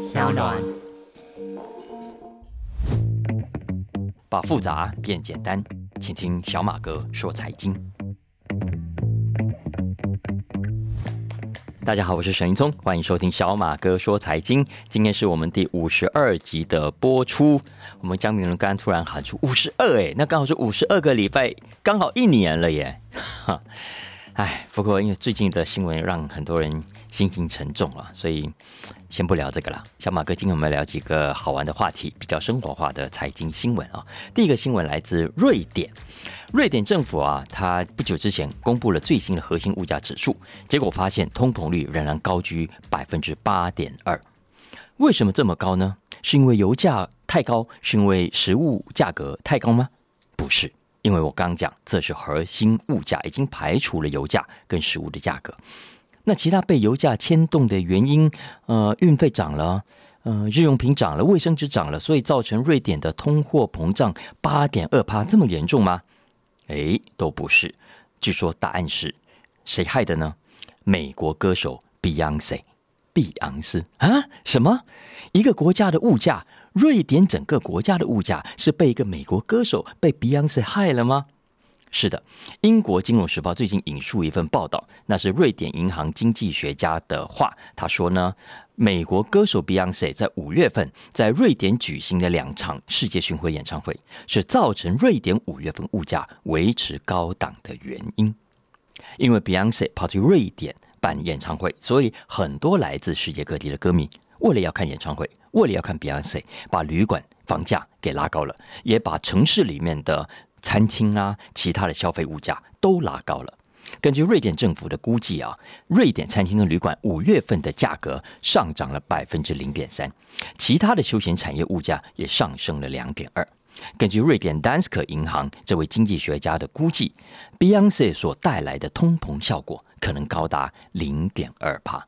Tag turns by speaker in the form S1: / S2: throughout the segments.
S1: 小暖。
S2: 把复杂变简单，请听小马哥说财经。大家好，我是沈云聪，欢迎收听小马哥说财经。今天是我们第五十二集的播出。我们江明伦刚突然喊出五十二，哎，那刚好是五十二个礼拜，刚好一年了耶。哈，哎，不过因为最近的新闻让很多人心情沉重了，所以先不聊这个了。小马哥今天我们聊几个好玩的话题，比较生活化的财经新闻啊。第一个新闻来自瑞典。瑞典政府啊，它不久之前公布了最新的核心物价指数，结果发现通膨率仍然高居百分之八点二。为什么这么高呢？是因为油价太高，是因为食物价格太高吗？不是，因为我刚讲这是核心物价，已经排除了油价跟食物的价格。那其他被油价牵动的原因，呃，运费涨了，呃，日用品涨了，卫生纸涨了，所以造成瑞典的通货膨胀八点二帕这么严重吗？哎，都不是。据说答案是谁害的呢？美国歌手 Beyonce，碧昂斯啊？什么？一个国家的物价，瑞典整个国家的物价是被一个美国歌手被 Beyonce 害了吗？是的，英国金融时报最近引述一份报道，那是瑞典银行经济学家的话。他说呢，美国歌手 Beyonce 在五月份在瑞典举行的两场世界巡回演唱会，是造成瑞典五月份物价维持高档的原因。因为 Beyonce 跑去瑞典办演唱会，所以很多来自世界各地的歌迷为了要看演唱会，为了要看 Beyonce，把旅馆房价给拉高了，也把城市里面的。餐厅啊，其他的消费物价都拉高了。根据瑞典政府的估计啊，瑞典餐厅跟旅馆五月份的价格上涨了百分之零点三，其他的休闲产业物价也上升了两点二。根据瑞典 Danske 银行这位经济学家的估计，Beyonce 所带来的通膨效果可能高达零点二帕。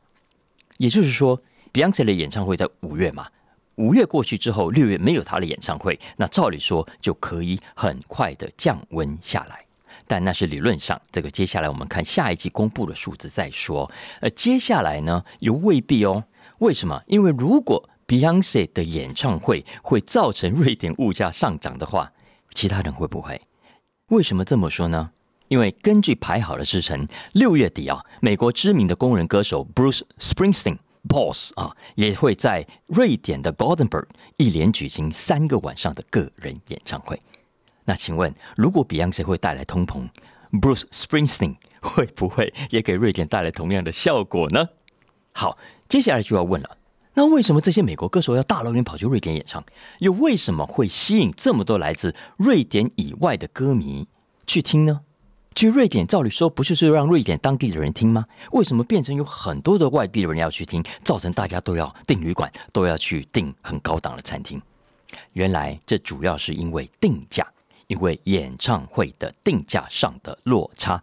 S2: 也就是说，Beyonce 的演唱会在五月嘛。五月过去之后，六月没有他的演唱会，那照理说就可以很快的降温下来，但那是理论上。这个接下来我们看下一季公布的数字再说。呃，接下来呢又未必哦。为什么？因为如果 Beyonce 的演唱会会造成瑞典物价上涨的话，其他人会不会？为什么这么说呢？因为根据排好的时辰，六月底啊，美国知名的工人歌手 Bruce Springsteen。Boss 啊，也会在瑞典的 Gothenburg 一连举行三个晚上的个人演唱会。那请问，如果 Beyonce 会带来通膨，Bruce Springsteen 会不会也给瑞典带来同样的效果呢？好，接下来就要问了，那为什么这些美国歌手要大老远跑去瑞典演唱？又为什么会吸引这么多来自瑞典以外的歌迷去听呢？去瑞典，照理说不就是让瑞典当地的人听吗？为什么变成有很多的外地人要去听，造成大家都要订旅馆，都要去订很高档的餐厅？原来这主要是因为定价，因为演唱会的定价上的落差。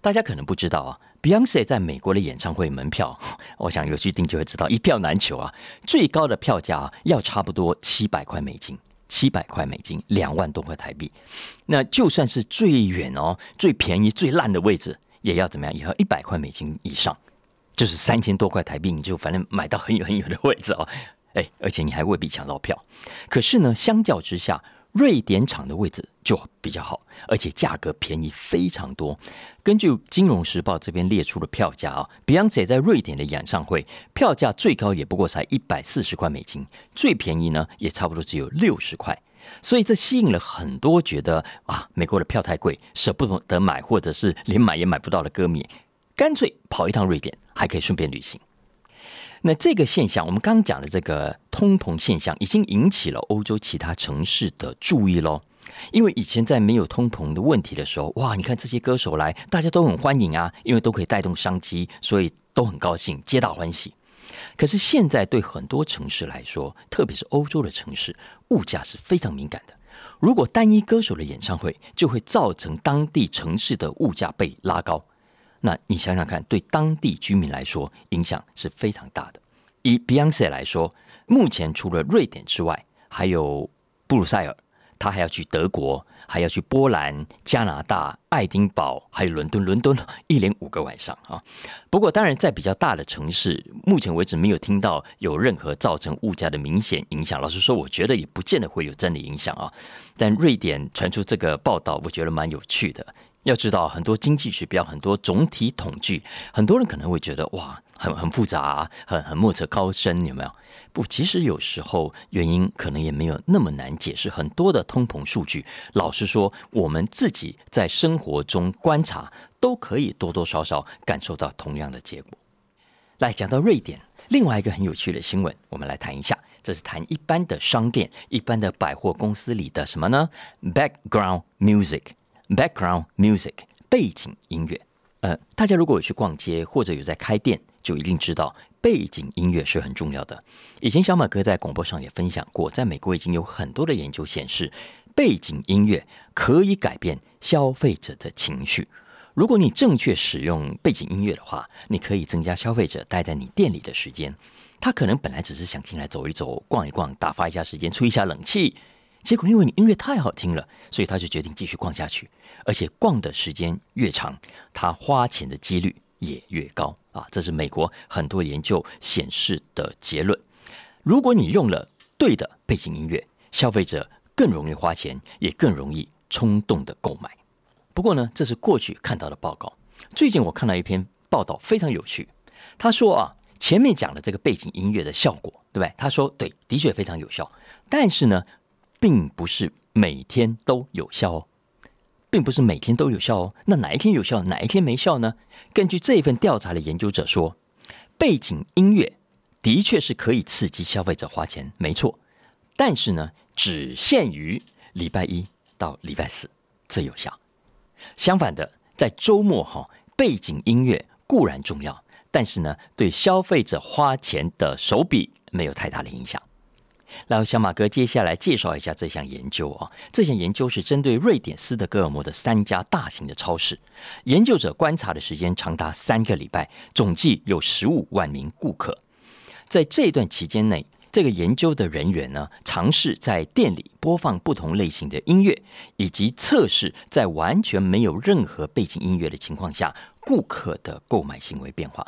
S2: 大家可能不知道啊，Beyonce 在美国的演唱会门票，我想有去订就会知道，一票难求啊，最高的票价要差不多七百块美金。七百块美金，两万多块台币。那就算是最远哦、最便宜、最烂的位置，也要怎么样？也要一百块美金以上，就是三千多块台币，你就反正买到很远很远的位置哦。哎，而且你还未必抢到票。可是呢，相较之下，瑞典场的位置就比较好，而且价格便宜非常多。根据《金融时报》这边列出的票价啊，Beyonce 在瑞典的演唱会票价最高也不过才一百四十块美金，最便宜呢也差不多只有六十块。所以这吸引了很多觉得啊，美国的票太贵，舍不得买，或者是连买也买不到的歌迷，干脆跑一趟瑞典，还可以顺便旅行。那这个现象，我们刚讲的这个通膨现象，已经引起了欧洲其他城市的注意喽。因为以前在没有通膨的问题的时候，哇，你看这些歌手来，大家都很欢迎啊，因为都可以带动商机，所以都很高兴，皆大欢喜。可是现在对很多城市来说，特别是欧洲的城市，物价是非常敏感的。如果单一歌手的演唱会，就会造成当地城市的物价被拉高。那你想想看，对当地居民来说，影响是非常大的。以 Beyonce 来说，目前除了瑞典之外，还有布鲁塞尔、他还要去德国，还要去波兰、加拿大、爱丁堡，还有伦敦。伦敦 一连五个晚上啊！不过，当然在比较大的城市，目前为止没有听到有任何造成物价的明显影响。老实说，我觉得也不见得会有真的影响啊。但瑞典传出这个报道，我觉得蛮有趣的。要知道，很多经济指标、很多总体统计，很多人可能会觉得哇，很很复杂，很很莫测高深，有没有？不，其实有时候原因可能也没有那么难解释。很多的通膨数据，老实说，我们自己在生活中观察，都可以多多少少感受到同样的结果。来讲到瑞典，另外一个很有趣的新闻，我们来谈一下。这是谈一般的商店、一般的百货公司里的什么呢？Background music。Background music 背景音乐，呃，大家如果有去逛街或者有在开店，就一定知道背景音乐是很重要的。以前小马哥在广播上也分享过，在美国已经有很多的研究显示，背景音乐可以改变消费者的情绪。如果你正确使用背景音乐的话，你可以增加消费者待在你店里的时间。他可能本来只是想进来走一走、逛一逛、打发一下时间、吹一下冷气。结果因为你音乐太好听了，所以他就决定继续逛下去，而且逛的时间越长，他花钱的几率也越高啊！这是美国很多研究显示的结论。如果你用了对的背景音乐，消费者更容易花钱，也更容易冲动的购买。不过呢，这是过去看到的报告。最近我看到一篇报道非常有趣，他说啊，前面讲的这个背景音乐的效果，对不对？他说对，的确非常有效，但是呢。并不是每天都有效哦，并不是每天都有效哦。那哪一天有效，哪一天没效呢？根据这份调查的研究者说，背景音乐的确是可以刺激消费者花钱，没错。但是呢，只限于礼拜一到礼拜四最有效。相反的，在周末哈，背景音乐固然重要，但是呢，对消费者花钱的手笔没有太大的影响。然后，小马哥接下来介绍一下这项研究啊。这项研究是针对瑞典斯德哥尔摩的三家大型的超市，研究者观察的时间长达三个礼拜，总计有十五万名顾客。在这段期间内，这个研究的人员呢，尝试在店里播放不同类型的音乐，以及测试在完全没有任何背景音乐的情况下，顾客的购买行为变化。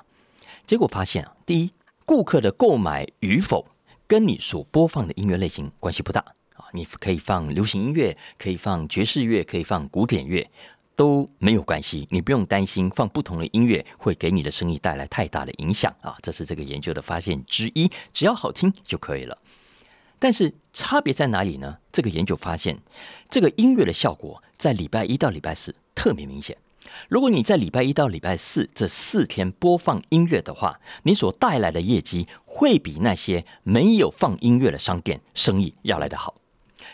S2: 结果发现啊，第一，顾客的购买与否。跟你所播放的音乐类型关系不大啊，你可以放流行音乐，可以放爵士乐，可以放古典乐，都没有关系。你不用担心放不同的音乐会给你的生意带来太大的影响啊，这是这个研究的发现之一。只要好听就可以了。但是差别在哪里呢？这个研究发现，这个音乐的效果在礼拜一到礼拜四特别明显。如果你在礼拜一到礼拜四这四天播放音乐的话，你所带来的业绩会比那些没有放音乐的商店生意要来得好。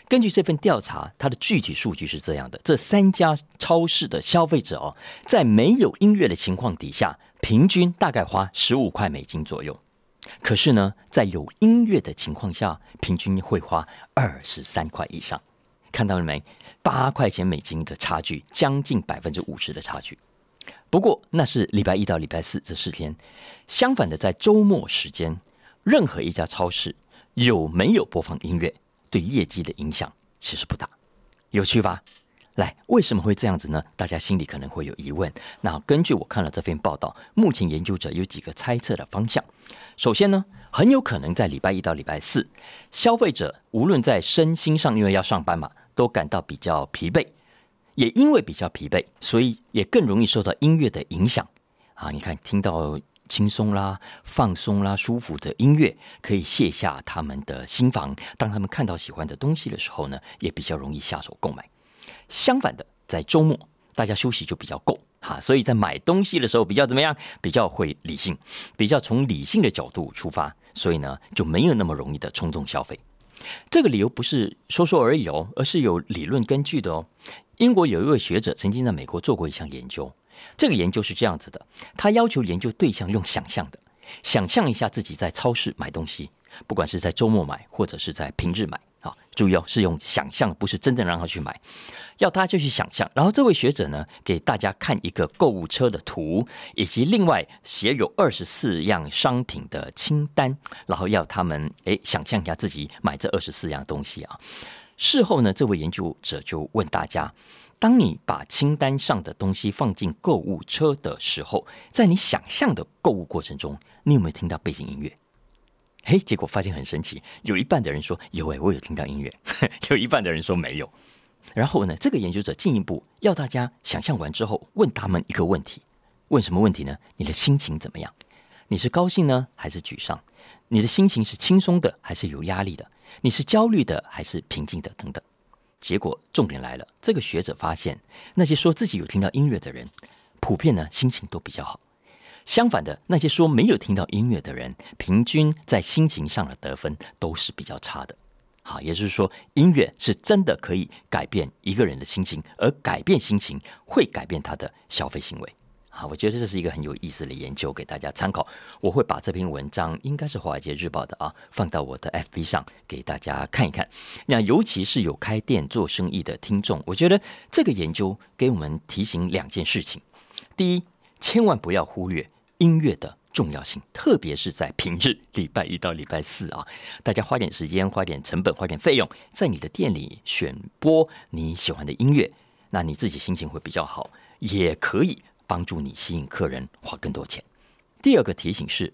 S2: 根据这份调查，它的具体数据是这样的：这三家超市的消费者哦，在没有音乐的情况底下，平均大概花十五块美金左右；可是呢，在有音乐的情况下，平均会花二十三块以上。看到了没？八块钱美金的差距，将近百分之五十的差距。不过那是礼拜一到礼拜四这四天。相反的，在周末时间，任何一家超市有没有播放音乐，对业绩的影响其实不大。有趣吧？来，为什么会这样子呢？大家心里可能会有疑问。那根据我看了这篇报道，目前研究者有几个猜测的方向。首先呢，很有可能在礼拜一到礼拜四，消费者无论在身心上，因为要上班嘛。都感到比较疲惫，也因为比较疲惫，所以也更容易受到音乐的影响啊！你看，听到轻松啦、放松啦、舒服的音乐，可以卸下他们的心房。当他们看到喜欢的东西的时候呢，也比较容易下手购买。相反的，在周末，大家休息就比较够哈，所以在买东西的时候比较怎么样？比较会理性，比较从理性的角度出发，所以呢，就没有那么容易的冲动消费。这个理由不是说说而已哦，而是有理论根据的哦。英国有一位学者曾经在美国做过一项研究，这个研究是这样子的：他要求研究对象用想象的，想象一下自己在超市买东西，不管是在周末买或者是在平日买。啊，注意哦，是用想象，不是真正让他去买，要他就去想象。然后这位学者呢，给大家看一个购物车的图，以及另外写有二十四样商品的清单，然后要他们诶想象一下自己买这二十四样东西啊。事后呢，这位研究者就问大家：当你把清单上的东西放进购物车的时候，在你想象的购物过程中，你有没有听到背景音乐？嘿，结果发现很神奇，有一半的人说有诶，我有听到音乐；有一半的人说没有。然后呢，这个研究者进一步要大家想象完之后，问他们一个问题：问什么问题呢？你的心情怎么样？你是高兴呢，还是沮丧？你的心情是轻松的，还是有压力的？你是焦虑的，还是平静的？等等。结果重点来了，这个学者发现，那些说自己有听到音乐的人，普遍呢心情都比较好。相反的，那些说没有听到音乐的人，平均在心情上的得分都是比较差的。好，也就是说，音乐是真的可以改变一个人的心情，而改变心情会改变他的消费行为。好，我觉得这是一个很有意思的研究，给大家参考。我会把这篇文章，应该是华尔街日报的啊，放到我的 FB 上给大家看一看。那尤其是有开店做生意的听众，我觉得这个研究给我们提醒两件事情：第一，千万不要忽略音乐的。重要性，特别是在平日，礼拜一到礼拜四啊，大家花点时间、花点成本、花点费用，在你的店里选播你喜欢的音乐，那你自己心情会比较好，也可以帮助你吸引客人花更多钱。第二个提醒是，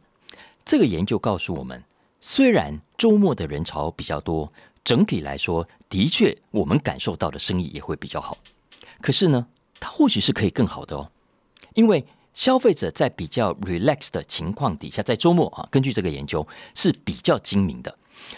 S2: 这个研究告诉我们，虽然周末的人潮比较多，整体来说的确我们感受到的生意也会比较好，可是呢，它或许是可以更好的哦，因为。消费者在比较 relax 的情况底下，在周末啊，根据这个研究是比较精明的。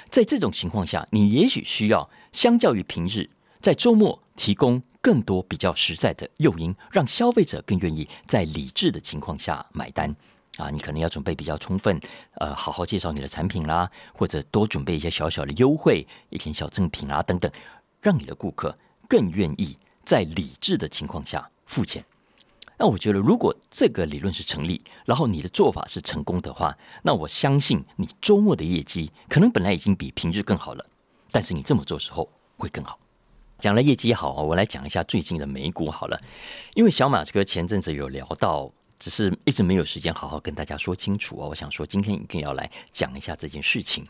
S2: 在这种情况下，你也许需要相较于平日，在周末提供更多比较实在的诱因，让消费者更愿意在理智的情况下买单啊。你可能要准备比较充分，呃，好好介绍你的产品啦，或者多准备一些小小的优惠、一点小赠品啊等等，让你的顾客更愿意在理智的情况下付钱。那我觉得，如果这个理论是成立，然后你的做法是成功的话，那我相信你周末的业绩可能本来已经比平日更好了，但是你这么做时候会更好。讲了业绩好，我来讲一下最近的美股好了，因为小马哥前阵子有聊到。只是一直没有时间好好跟大家说清楚哦。我想说，今天一定要来讲一下这件事情，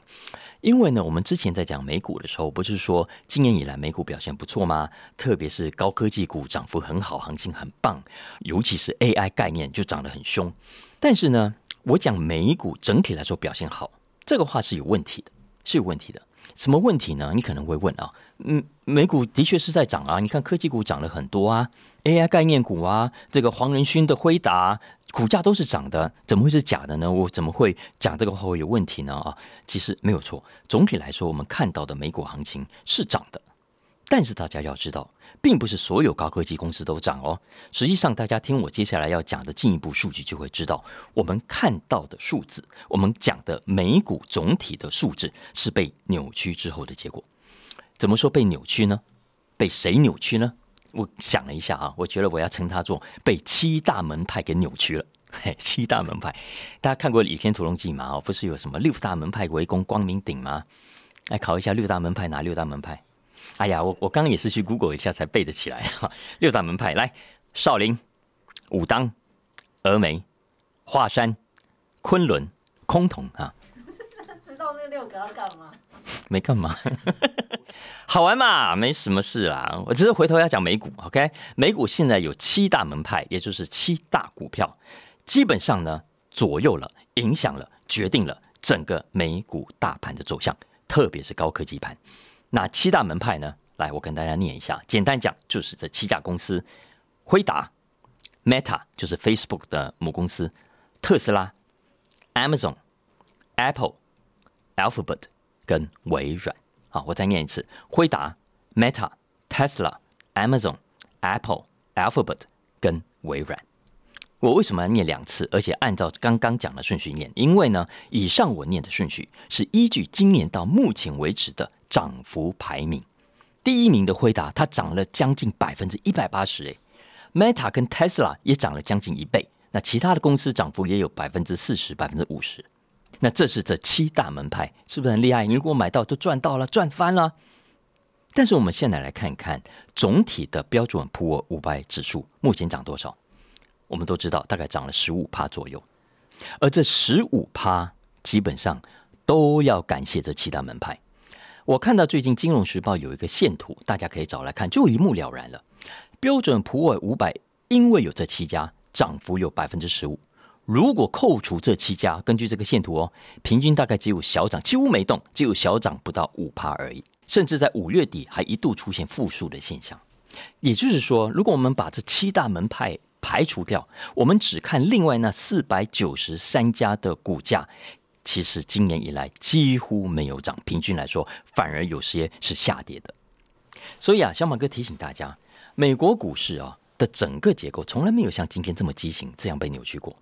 S2: 因为呢，我们之前在讲美股的时候，不是说今年以来美股表现不错吗？特别是高科技股涨幅很好，行情很棒，尤其是 AI 概念就涨得很凶。但是呢，我讲美股整体来说表现好，这个话是有问题的，是有问题的。什么问题呢？你可能会问啊，嗯，美股的确是在涨啊，你看科技股涨了很多啊，AI 概念股啊，这个黄仁勋的辉达股价都是涨的，怎么会是假的呢？我怎么会讲这个话会有问题呢？啊，其实没有错，总体来说，我们看到的美股行情是涨的。但是大家要知道，并不是所有高科技公司都涨哦。实际上，大家听我接下来要讲的进一步数据，就会知道，我们看到的数字，我们讲的美股总体的数字是被扭曲之后的结果。怎么说被扭曲呢？被谁扭曲呢？我想了一下啊，我觉得我要称它做被七大门派给扭曲了。嘿，七大门派，大家看过《倚天屠龙记》吗？哦，不是有什么六大门派围攻光明顶吗？来考一下六大门派，哪六大门派？哎呀，我我刚刚也是去 Google 一下才背得起来哈。六大门派来：少林、武当、峨眉、华山、昆仑、崆峒啊。
S1: 六个要干嘛？
S2: 没干嘛，好玩嘛，没什么事啦。我只是回头要讲美股，OK？美股现在有七大门派，也就是七大股票，基本上呢左右了、影响了、决定了整个美股大盘的走向，特别是高科技盘。那七大门派呢？来，我跟大家念一下。简单讲，就是这七家公司：辉达、Meta 就是 Facebook 的母公司；特斯拉、Amazon、Apple、Alphabet 跟微软。好，我再念一次：辉达、Meta、Tesla、Amazon、Apple、Alphabet 跟微软。我为什么要念两次？而且按照刚刚讲的顺序念？因为呢，以上我念的顺序是依据今年到目前为止的。涨幅排名第一名的辉达，它涨了将近百分之一百八十，哎，Meta 跟 Tesla 也涨了将近一倍，那其他的公司涨幅也有百分之四十、百分之五十，那这是这七大门派，是不是很厉害？你如果买到就赚到了，赚翻了。但是我们现在来看一看总体的标准普尔五百指数目前涨多少？我们都知道，大概涨了十五趴左右，而这十五趴基本上都要感谢这七大门派。我看到最近《金融时报》有一个线图，大家可以找来看，就一目了然了。标准普尔五百因为有这七家，涨幅有百分之十五。如果扣除这七家，根据这个线图哦，平均大概只有小涨，几乎没动，只有小涨不到五趴而已。甚至在五月底还一度出现负数的现象。也就是说，如果我们把这七大门派排除掉，我们只看另外那四百九十三家的股价。其实今年以来几乎没有涨，平均来说反而有些是下跌的。所以啊，小马哥提醒大家，美国股市啊的整个结构从来没有像今天这么畸形，这样被扭曲过。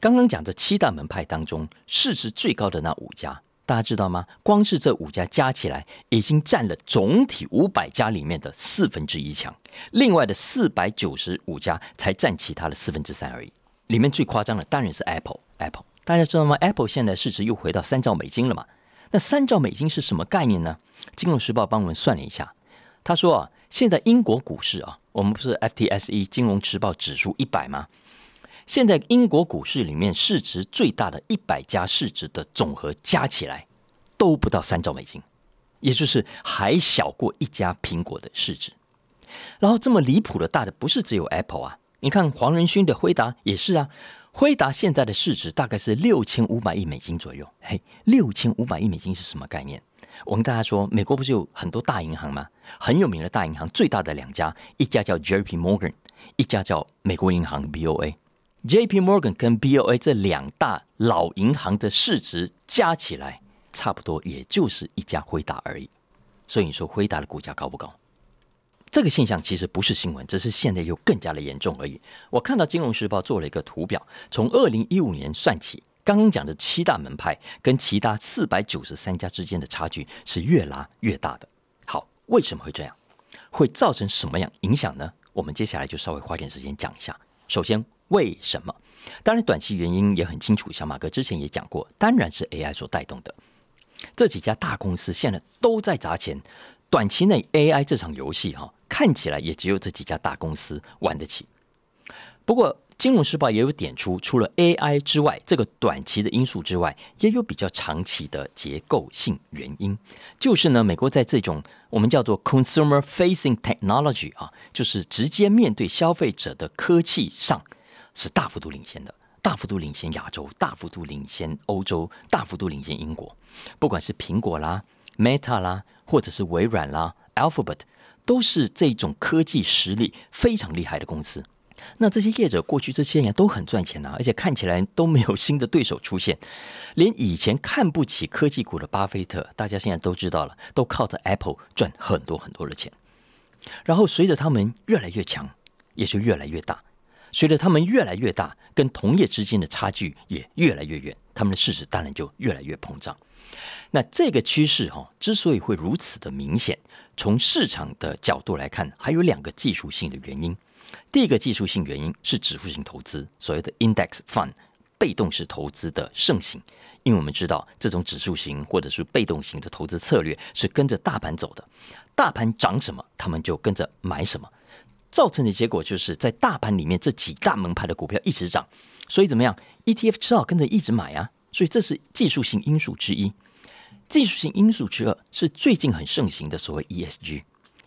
S2: 刚刚讲这七大门派当中，市值最高的那五家，大家知道吗？光是这五家加起来，已经占了总体五百家里面的四分之一强。另外的四百九十五家才占其他的四分之三而已。里面最夸张的当然是 Apple，Apple。大家知道吗？Apple 现在市值又回到三兆美金了嘛？那三兆美金是什么概念呢？金融时报帮我们算了一下，他说啊，现在英国股市啊，我们不是 FTSE 金融时报指数一百吗？现在英国股市里面市值最大的一百家市值的总和加起来都不到三兆美金，也就是还小过一家苹果的市值。然后这么离谱的大的不是只有 Apple 啊，你看黄仁勋的辉达也是啊。辉达现在的市值大概是六千五百亿美金左右。嘿，六千五百亿美金是什么概念？我跟大家说，美国不是有很多大银行吗？很有名的大银行，最大的两家，一家叫 J.P. Morgan，一家叫美国银行 B.O.A。J.P. Morgan 跟 B.O.A 这两大老银行的市值加起来，差不多也就是一家辉达而已。所以你说辉达的股价高不高？这个现象其实不是新闻，只是现在又更加的严重而已。我看到《金融时报》做了一个图表，从二零一五年算起，刚刚讲的七大门派跟其他四百九十三家之间的差距是越拉越大的。好，为什么会这样？会造成什么样影响呢？我们接下来就稍微花点时间讲一下。首先，为什么？当然，短期原因也很清楚，小马哥之前也讲过，当然是 AI 所带动的。这几家大公司现在都在砸钱。短期内 AI 这场游戏哈，看起来也只有这几家大公司玩得起。不过，《金融时报》也有点出，除了 AI 之外，这个短期的因素之外，也有比较长期的结构性原因。就是呢，美国在这种我们叫做 consumer facing technology 啊，就是直接面对消费者的科技上，是大幅度领先的，大幅度领先亚洲，大幅度领先欧洲，大幅度领先英国。不管是苹果啦。Meta 啦，或者是微软啦，Alphabet 都是这种科技实力非常厉害的公司。那这些业者过去这些年都很赚钱呐，而且看起来都没有新的对手出现。连以前看不起科技股的巴菲特，大家现在都知道了，都靠着 Apple 赚很多很多的钱。然后随着他们越来越强，也就越来越大。随着他们越来越大，跟同业之间的差距也越来越远，他们的市值当然就越来越膨胀。那这个趋势哈，之所以会如此的明显，从市场的角度来看，还有两个技术性的原因。第一个技术性原因是指数型投资，所谓的 index fund 被动式投资的盛行。因为我们知道，这种指数型或者是被动型的投资策略是跟着大盘走的，大盘涨什么，他们就跟着买什么，造成的结果就是在大盘里面这几大门派的股票一直涨，所以怎么样，ETF 只好跟着一直买啊。所以这是技术性因素之一，技术性因素之二是最近很盛行的所谓 ESG，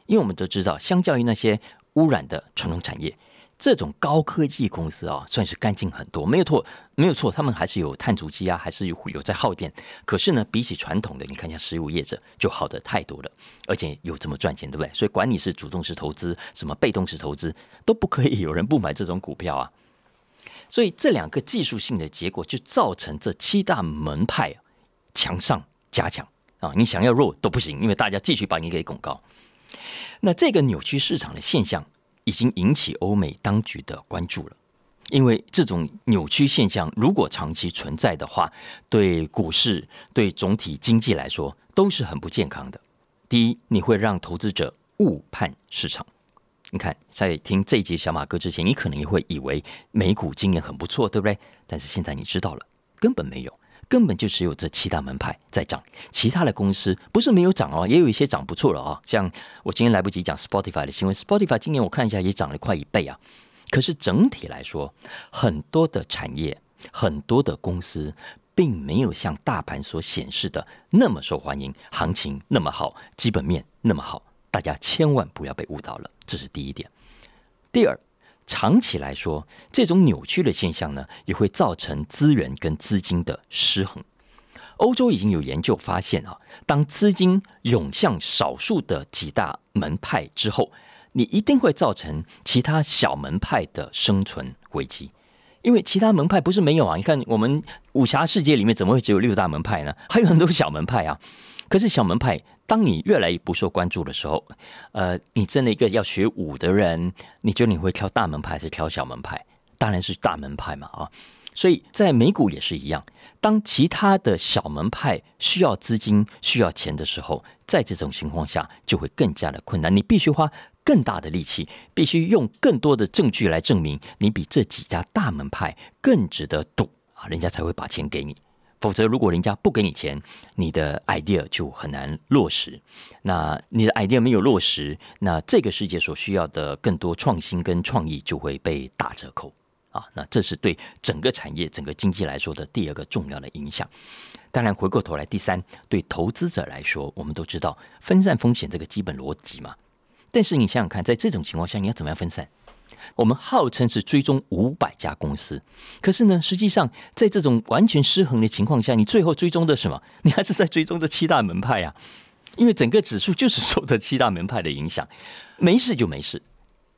S2: 因为我们都知道，相较于那些污染的传统产业，这种高科技公司啊，算是干净很多，没有错，没有错，他们还是有碳足迹啊，还是有有在耗电，可是呢，比起传统的，你看一下石油业者就好的太多了，而且有这么赚钱，对不对？所以管你是主动式投资，什么被动式投资，都不可以有人不买这种股票啊。所以这两个技术性的结果，就造成这七大门派强上加强啊！你想要弱都不行，因为大家继续把你给拱高。那这个扭曲市场的现象，已经引起欧美当局的关注了。因为这种扭曲现象如果长期存在的话，对股市、对总体经济来说都是很不健康的。第一，你会让投资者误判市场。你看，在听这一集小马哥之前，你可能也会以为美股今年很不错，对不对？但是现在你知道了，根本没有，根本就只有这七大门派在涨，其他的公司不是没有涨哦，也有一些涨不错了啊。像我今天来不及讲 Spotify 的新闻，Spotify 今年我看一下也涨了快一倍啊。可是整体来说，很多的产业、很多的公司并没有像大盘所显示的那么受欢迎，行情那么好，基本面那么好，大家千万不要被误导了。这是第一点。第二，长期来说，这种扭曲的现象呢，也会造成资源跟资金的失衡。欧洲已经有研究发现啊，当资金涌向少数的几大门派之后，你一定会造成其他小门派的生存危机。因为其他门派不是没有啊，你看我们武侠世界里面怎么会只有六大门派呢？还有很多小门派啊。可是小门派，当你越来越不受关注的时候，呃，你真的一个要学武的人，你觉得你会挑大门派还是挑小门派？当然是大门派嘛啊。所以在美股也是一样，当其他的小门派需要资金、需要钱的时候，在这种情况下就会更加的困难，你必须花。更大的力气，必须用更多的证据来证明你比这几家大门派更值得赌啊，人家才会把钱给你。否则，如果人家不给你钱，你的 idea 就很难落实。那你的 idea 没有落实，那这个世界所需要的更多创新跟创意就会被打折扣啊。那这是对整个产业、整个经济来说的第二个重要的影响。当然，回过头来，第三，对投资者来说，我们都知道分散风险这个基本逻辑嘛。但是你想想看，在这种情况下，你要怎么样分散？我们号称是追踪五百家公司，可是呢，实际上在这种完全失衡的情况下，你最后追踪的什么？你还是在追踪这七大门派啊！因为整个指数就是受的七大门派的影响，没事就没事。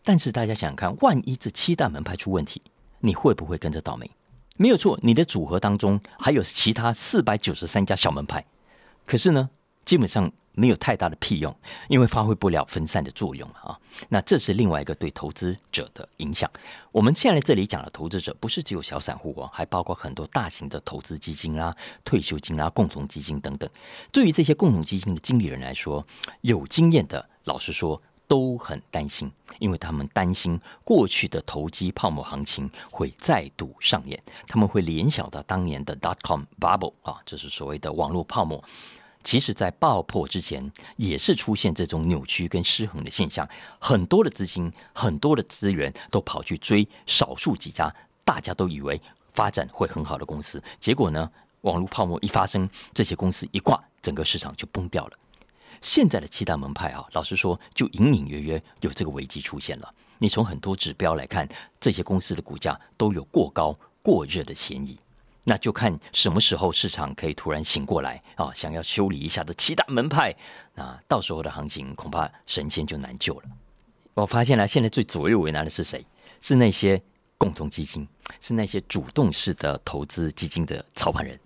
S2: 但是大家想想看，万一这七大门派出问题，你会不会跟着倒霉？没有错，你的组合当中还有其他四百九十三家小门派，可是呢？基本上没有太大的屁用，因为发挥不了分散的作用啊。那这是另外一个对投资者的影响。我们现在这里讲的投资者，不是只有小散户哦，还包括很多大型的投资基金啦、退休金啦、共同基金等等。对于这些共同基金的经理人来说，有经验的，老实说都很担心，因为他们担心过去的投机泡沫行情会再度上演，他们会联想到当年的 dot com bubble 啊，就是所谓的网络泡沫。其实，在爆破之前，也是出现这种扭曲跟失衡的现象。很多的资金、很多的资源都跑去追少数几家，大家都以为发展会很好的公司。结果呢，网络泡沫一发生，这些公司一挂，整个市场就崩掉了。现在的七大门派啊，老实说，就隐隐约约有这个危机出现了。你从很多指标来看，这些公司的股价都有过高、过热的嫌疑。那就看什么时候市场可以突然醒过来啊！想要修理一下这七大门派，那到时候的行情恐怕神仙就难救了。我发现了，现在最左右为难的是谁？是那些共同基金，是那些主动式的投资基金的操盘人。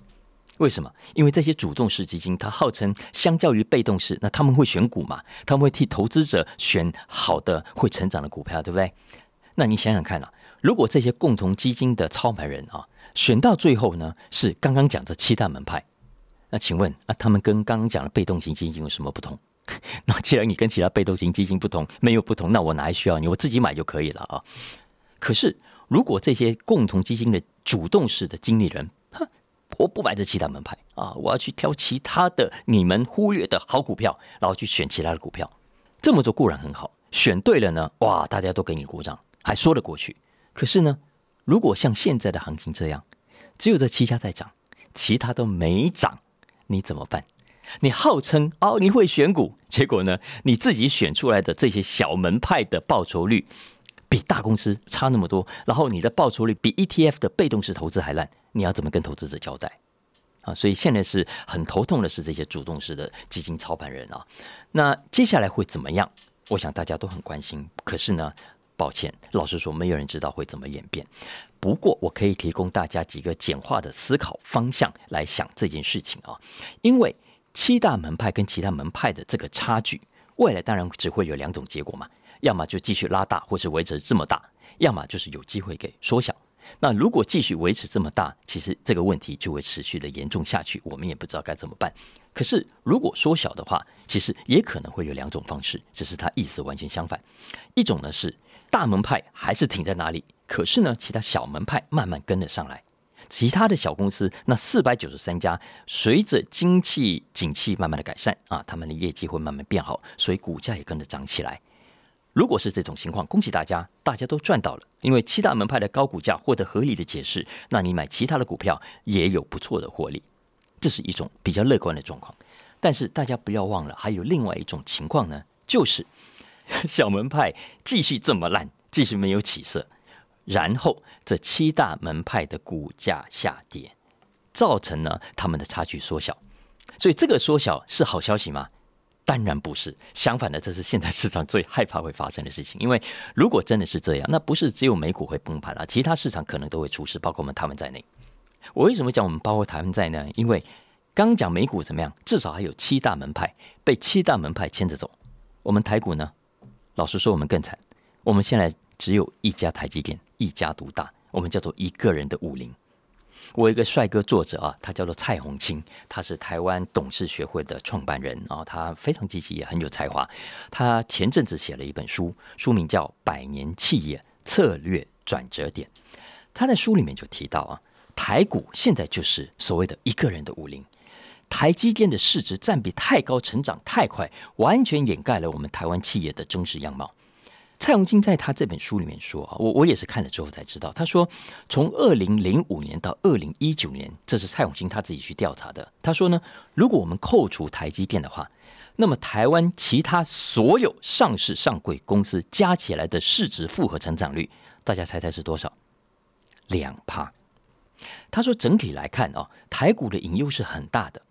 S2: 为什么？因为这些主动式基金，它号称相较于被动式，那他们会选股嘛？他们会替投资者选好的、会成长的股票，对不对？那你想想看啊，如果这些共同基金的操盘人啊，选到最后呢，是刚刚讲的七大门派。那请问啊，他们跟刚刚讲的被动型基金有什么不同？那既然你跟其他被动型基金不同，没有不同，那我哪还需要你？我自己买就可以了啊。可是如果这些共同基金的主动式的经理人，我不买这七大门派啊，我要去挑其他的你们忽略的好股票，然后去选其他的股票。这么做固然很好，选对了呢，哇，大家都给你鼓掌，还说得过去。可是呢？如果像现在的行情这样，只有这七家在涨，其他都没涨，你怎么办？你号称哦你会选股，结果呢，你自己选出来的这些小门派的报酬率比大公司差那么多，然后你的报酬率比 ETF 的被动式投资还烂，你要怎么跟投资者交代啊？所以现在是很头痛的是这些主动式的基金操盘人啊。那接下来会怎么样？我想大家都很关心。可是呢？抱歉，老实说，没有人知道会怎么演变。不过，我可以提供大家几个简化的思考方向来想这件事情啊。因为七大门派跟其他门派的这个差距，未来当然只会有两种结果嘛：要么就继续拉大，或是维持这么大；要么就是有机会给缩小。那如果继续维持这么大，其实这个问题就会持续的严重下去，我们也不知道该怎么办。可是如果缩小的话，其实也可能会有两种方式，只是它意思完全相反。一种呢是。大门派还是停在哪里？可是呢，其他小门派慢慢跟了上来。其他的小公司，那四百九十三家，随着经济景气慢慢的改善啊，他们的业绩会慢慢变好，所以股价也跟着涨起来。如果是这种情况，恭喜大家，大家都赚到了。因为七大门派的高股价获得合理的解释，那你买其他的股票也有不错的获利，这是一种比较乐观的状况。但是大家不要忘了，还有另外一种情况呢，就是 小门派继续这么烂，继续没有起色，然后这七大门派的股价下跌，造成呢他们的差距缩小。所以这个缩小是好消息吗？当然不是，相反的，这是现在市场最害怕会发生的事情。因为如果真的是这样，那不是只有美股会崩盘了，其他市场可能都会出事，包括我们台湾在内。我为什么讲我们包括台湾在内？因为刚讲美股怎么样，至少还有七大门派被七大门派牵着走。我们台股呢，老实说，我们更惨。我们现在只有一家台积电，一家独大，我们叫做一个人的武林。我一个帅哥作者啊，他叫做蔡宏清，他是台湾董事学会的创办人啊，他非常积极，也很有才华。他前阵子写了一本书，书名叫《百年企业策略转折点》。他在书里面就提到啊，台股现在就是所谓的一个人的武林，台积电的市值占比太高，成长太快，完全掩盖了我们台湾企业的真实样貌。蔡荣金在他这本书里面说啊，我我也是看了之后才知道。他说，从二零零五年到二零一九年，这是蔡永金他自己去调查的。他说呢，如果我们扣除台积电的话，那么台湾其他所有上市上柜公司加起来的市值复合成长率，大家猜猜是多少？两趴。他说，整体来看啊，台股的隐忧是很大的。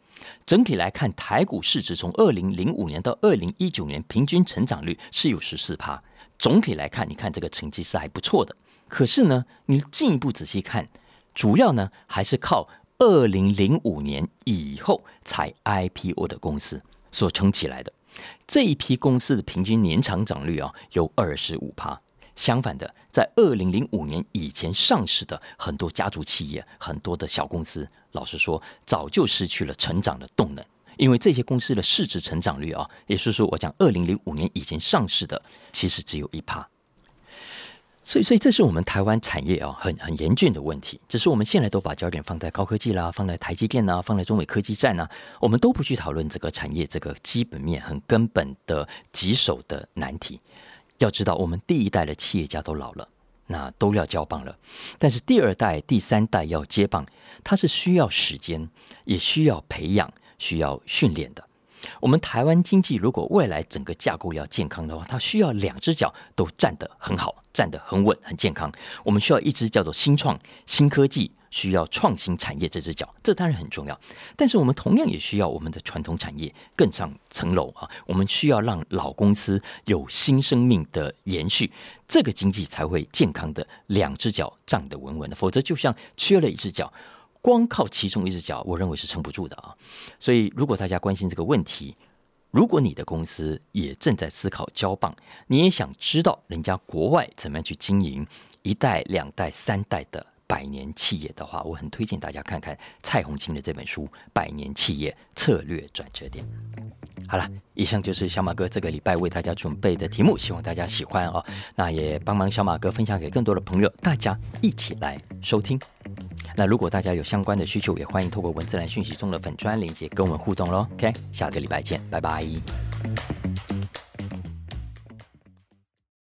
S2: 整体来看，台股市值从二零零五年到二零一九年平均成长率是有十四趴。总体来看，你看这个成绩是还不错的。可是呢，你进一步仔细看，主要呢还是靠二零零五年以后才 IPO 的公司所撑起来的。这一批公司的平均年成长率啊有二十五趴。相反的，在二零零五年以前上市的很多家族企业、很多的小公司，老实说，早就失去了成长的动能。因为这些公司的市值成长率啊，也是说，我讲二零零五年以前上市的，其实只有一趴。所以，所以这是我们台湾产业啊，很很严峻的问题。只是我们现在都把焦点放在高科技啦，放在台积电呐，放在中美科技战呐，我们都不去讨论这个产业这个基本面很根本的棘手的难题。要知道，我们第一代的企业家都老了，那都要交棒了。但是第二代、第三代要接棒，它是需要时间，也需要培养。需要训练的，我们台湾经济如果未来整个架构要健康的话，它需要两只脚都站得很好，站得很稳，很健康。我们需要一只叫做新创、新科技，需要创新产业这只脚，这当然很重要。但是我们同样也需要我们的传统产业更上层楼啊！我们需要让老公司有新生命的延续，这个经济才会健康的两只脚站得稳稳的，否则就像缺了一只脚。光靠其中一只脚，我认为是撑不住的啊！所以，如果大家关心这个问题，如果你的公司也正在思考交棒，你也想知道人家国外怎么样去经营一代、两代、三代的百年企业的话，我很推荐大家看看蔡宏清的这本书《百年企业策略转折点》。好了，以上就是小马哥这个礼拜为大家准备的题目，希望大家喜欢哦。那也帮忙小马哥分享给更多的朋友，大家一起来收听。那如果大家有相关的需求，也欢迎透过文字栏讯息中的粉砖链接跟我们互动喽。OK，下个礼拜见，拜拜。